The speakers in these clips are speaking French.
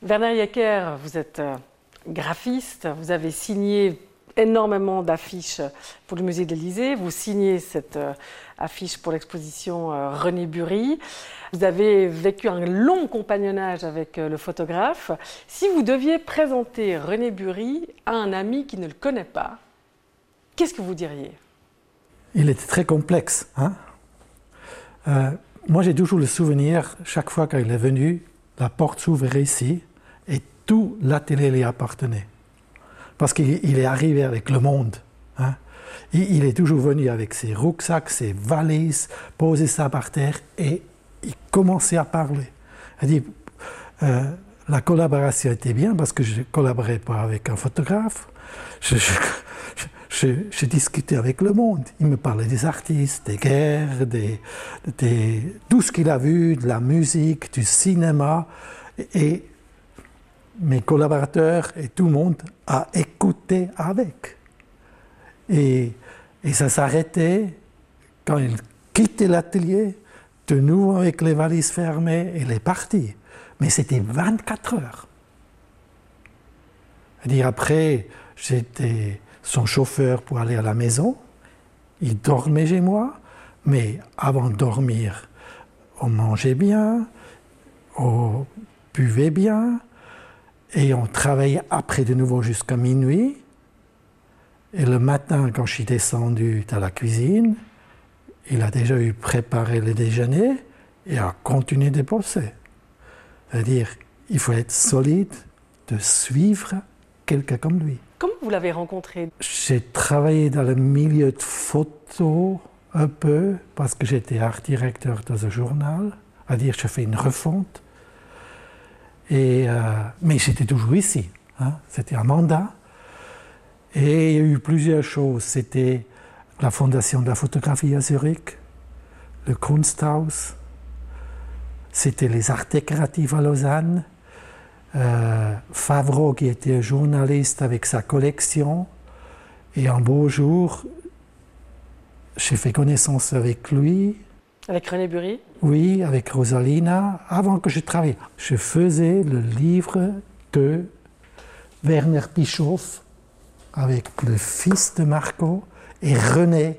Werner Yecker, vous êtes euh, graphiste, vous avez signé énormément d'affiches pour le musée de l'Élysée. Vous signez cette euh, affiche pour l'exposition euh, René Bury. Vous avez vécu un long compagnonnage avec le photographe. Si vous deviez présenter René Bury à un ami qui ne le connaît pas, qu'est-ce que vous diriez? Il était très complexe. Hein? Moi, j'ai toujours le souvenir, chaque fois qu'il est venu, la porte s'ouvrait ici tout l'atelier lui appartenait. Parce qu'il est arrivé avec le monde. Hein. Il, est toujours venu avec ses rucksacks, ses valises, poser ça par terre et il commençait à parler. Il dit, euh, la collaboration était bien parce que je ne collaborais pas avec un photographe. Je, discutais avec le monde. Il me parlait des artistes, des guerres, des, des tout ce qu'il a vu, de la musique, du cinéma. Et mes collaborateurs et tout le monde a écouté avec. Et, et ça s'arrêtait quand il quittait l'atelier, de nouveau avec les valises fermées, il est parti. Mais c'était 24 heures. dire après, j'étais son chauffeur pour aller à la maison. Il dormait chez moi, mais avant de dormir, on mangeait bien, on buvait bien, et on travaillait après de nouveau jusqu'à minuit. Et le matin, quand je suis descendu à la cuisine, il a déjà eu préparé le déjeuner et a continué de bosser. C'est-à-dire, il faut être solide de suivre quelqu'un comme lui. Comment vous l'avez rencontré? J'ai travaillé dans le milieu de photo un peu parce que j'étais art directeur dans un journal, à dire je fais une refonte. Euh, mais j'étais toujours ici. Hein. C'était un mandat. Et il y a eu plusieurs choses. C'était la fondation de la photographie à Zurich, le Kunsthaus, c'était les arts décoratifs à Lausanne, euh, Favreau, qui était journaliste avec sa collection. Et un beau jour, j'ai fait connaissance avec lui. Avec René Bury Oui, avec Rosalina. Avant que je travaille, je faisais le livre de Werner Bischoff avec le fils de Marco et René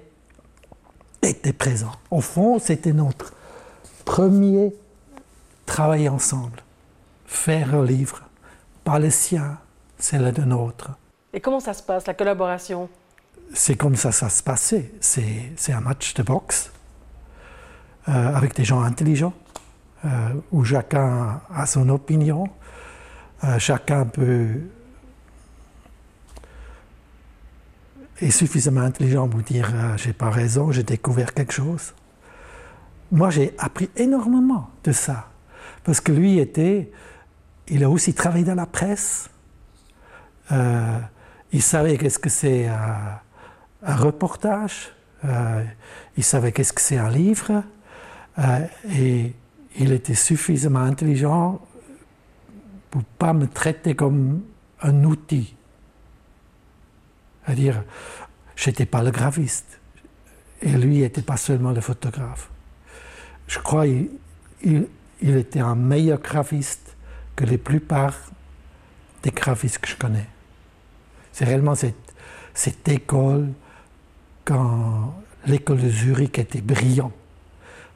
était présent. Au fond, c'était notre premier travail ensemble faire un livre, pas le sien, c'est le de nôtre. Et comment ça se passe, la collaboration? C'est comme ça ça se passait. C'est un match de boxe euh, avec des gens intelligents, euh, où chacun a son opinion, euh, chacun peut est suffisamment intelligent pour dire j'ai pas raison, j'ai découvert quelque chose. Moi, j'ai appris énormément de ça, parce que lui était il a aussi travaillé dans la presse. Il savait qu'est-ce que c'est un, reportage. Il savait qu'est-ce que c'est un livre. Euh, et il était suffisamment intelligent pour ne pas me traiter comme un outil. C'est-à-dire, je n'étais pas le graphiste. Et lui n'était pas seulement le photographe. Je crois qu'il il était un meilleur graphiste que la plupart des graphistes que je connais. C'est réellement cette, cette école, quand l'école de Zurich était brillante,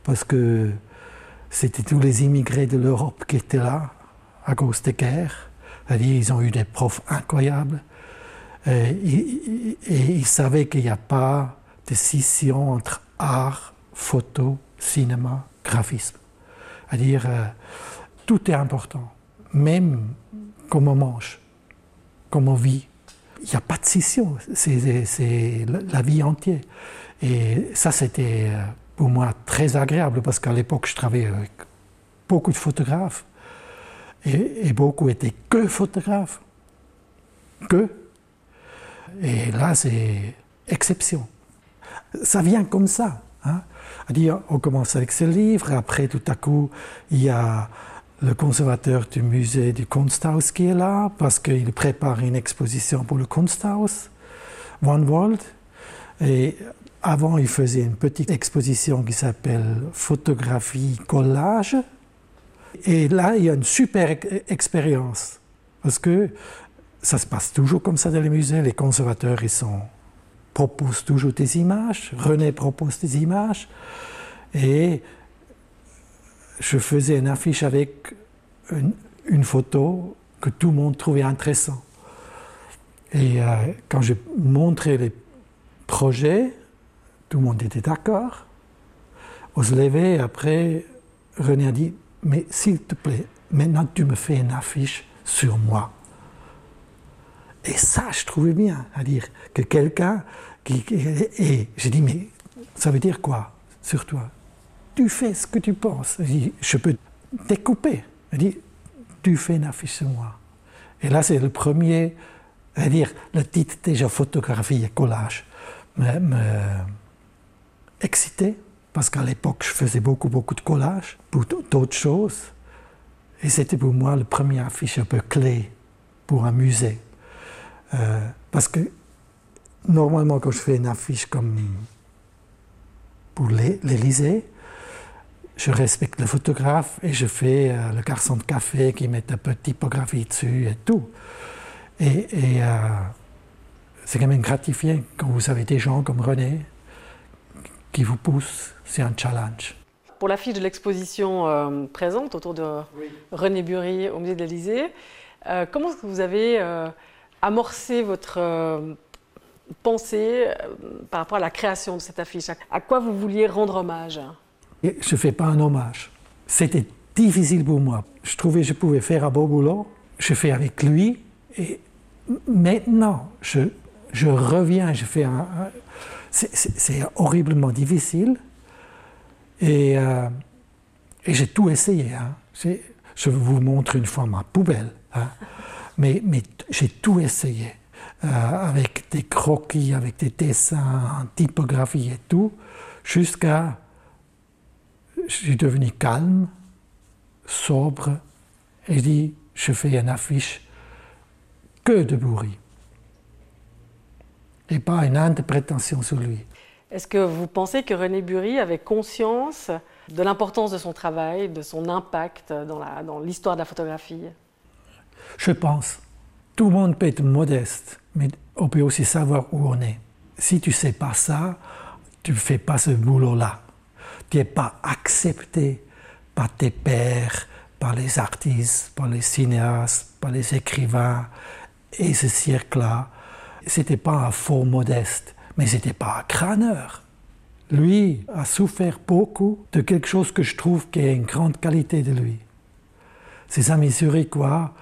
parce que c'était tous les immigrés de l'Europe qui étaient là, à cause des guerres. C'est-à-dire, ils ont eu des profs incroyables. Et, ils savaient qu'il n'y a pas de scission entre art, photo, cinéma, graphisme. C'est-à-dire, euh, tout est important même comme on mange, comme on vit. Il n'y a pas de scission, c'est la vie entière. Et ça, c'était euh, pour moi très agréable parce qu'à l'époque, je travaillais avec beaucoup de photographes et, beaucoup étaient que photographes. Que. Et là, c'est exception. Ça vient comme ça. Hein. dire on commence avec ce livre, après tout à coup, il y a le conservateur du musée du Kunsthaus qui est là parce qu'il prépare une exposition pour le Kunsthaus, One World. Avant, il faisait une petite exposition qui s'appelle Photographie collage. Et, là, il y a une super expérience. Parce que ça se passe toujours comme ça dans les musées. Les conservateurs, ils sont, proposent toujours des images. René propose des images. Et je faisais une affiche avec une, photo que tout le monde trouvait intéressante. Et euh, quand je montrais les projets, tout le monde était d'accord. On se levait, après, René a dit Mais s'il te plaît, maintenant tu me fais une affiche sur moi. Et ça, je trouvais bien, à dire que quelqu'un qui. Et j'ai dit Mais ça veut dire quoi sur toi? Tu fais ce que tu penses. Je peux découper. Il dit Tu fais une affiche sur moi. Et là, c'est le premier. à dire le titre déjà photographie et collage excité parce qu'à l'époque, je faisais beaucoup, beaucoup de collages pour d'autres choses. Et c'était pour moi le premier affiche un peu clé pour un musée. Euh, parce que normalement, quand je fais une affiche comme pour l'Élysée, je respecte le photographe et je fais euh, le garçon de café qui met un peu de typographie dessus et tout. Et, euh, c'est quand même gratifiant quand vous avez des gens comme René qui vous poussent c'est un challenge. Pour la fiche de l'exposition euh, présente autour de René Bury au musée de l'Élysée, euh, comment est-ce que vous avez euh, amorcé votre pensée par rapport à la création de cette affiche? À quoi vous vouliez rendre hommage? Je ne fais pas un hommage. C'était difficile pour moi. Je trouvais que je pouvais faire un beau boulot. Je fais avec lui. Et maintenant, je, je reviens, je fais un c'est horriblement difficile. Euh, et, j'ai tout essayé. Hein. Je vous montre une fois ma poubelle. Hein. Mais, j'ai tout essayé. Euh, avec des croquis, avec des dessins typographie et tout, jusqu'à. Je suis devenu calme, sobre, et dit je fais une affiche que de bourri. Et pas une interprétation sur lui. Est-ce que vous pensez que René Bury avait conscience de l'importance de son travail, de son impact dans l'histoire de la photographie? Je pense. Tout le monde peut être modeste, mais on peut aussi savoir où on est. Si tu ne sais pas ça, tu ne fais pas ce boulot-là. Tu n'es pas accepté par tes pairs, par les artistes, par les cinéastes, par les écrivains. Et ce cercle-là, ce n'était pas un faux modeste mais c'était pas un crâneur. Lui a souffert beaucoup de quelque chose que je trouve qui est une grande qualité de lui. Ses amis zurichois,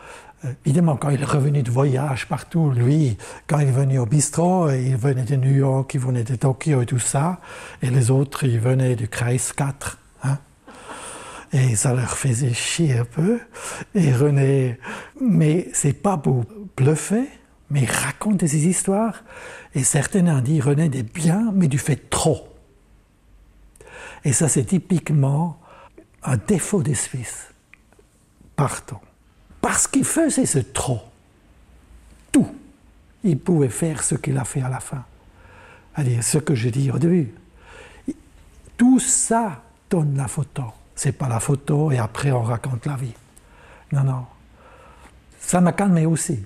euh, évidemment, quand il est revenu de voyage partout, lui, quand il venu au bistrot, il venait de New York, il venait de Tokyo et tout ça, et les autres, ils venaient du Kreis 4. Hein. Et ça leur faisait chier un peu. Et René, mais c'est pas pour bluffer, mais il raconte des histoires. Et certains ont dit René des bien, mais du fait trop. Et ça, c'est typiquement un défaut des Suisses. Partons. Parce qu'il faisait ce trop. Tout. Il pouvait faire ce qu'il a fait à la fin. C'est-à-dire ce que je dis au début. Tout ça donne la photo. C'est pas la photo et après on raconte la vie. Non, non. Ça m'a calmé aussi.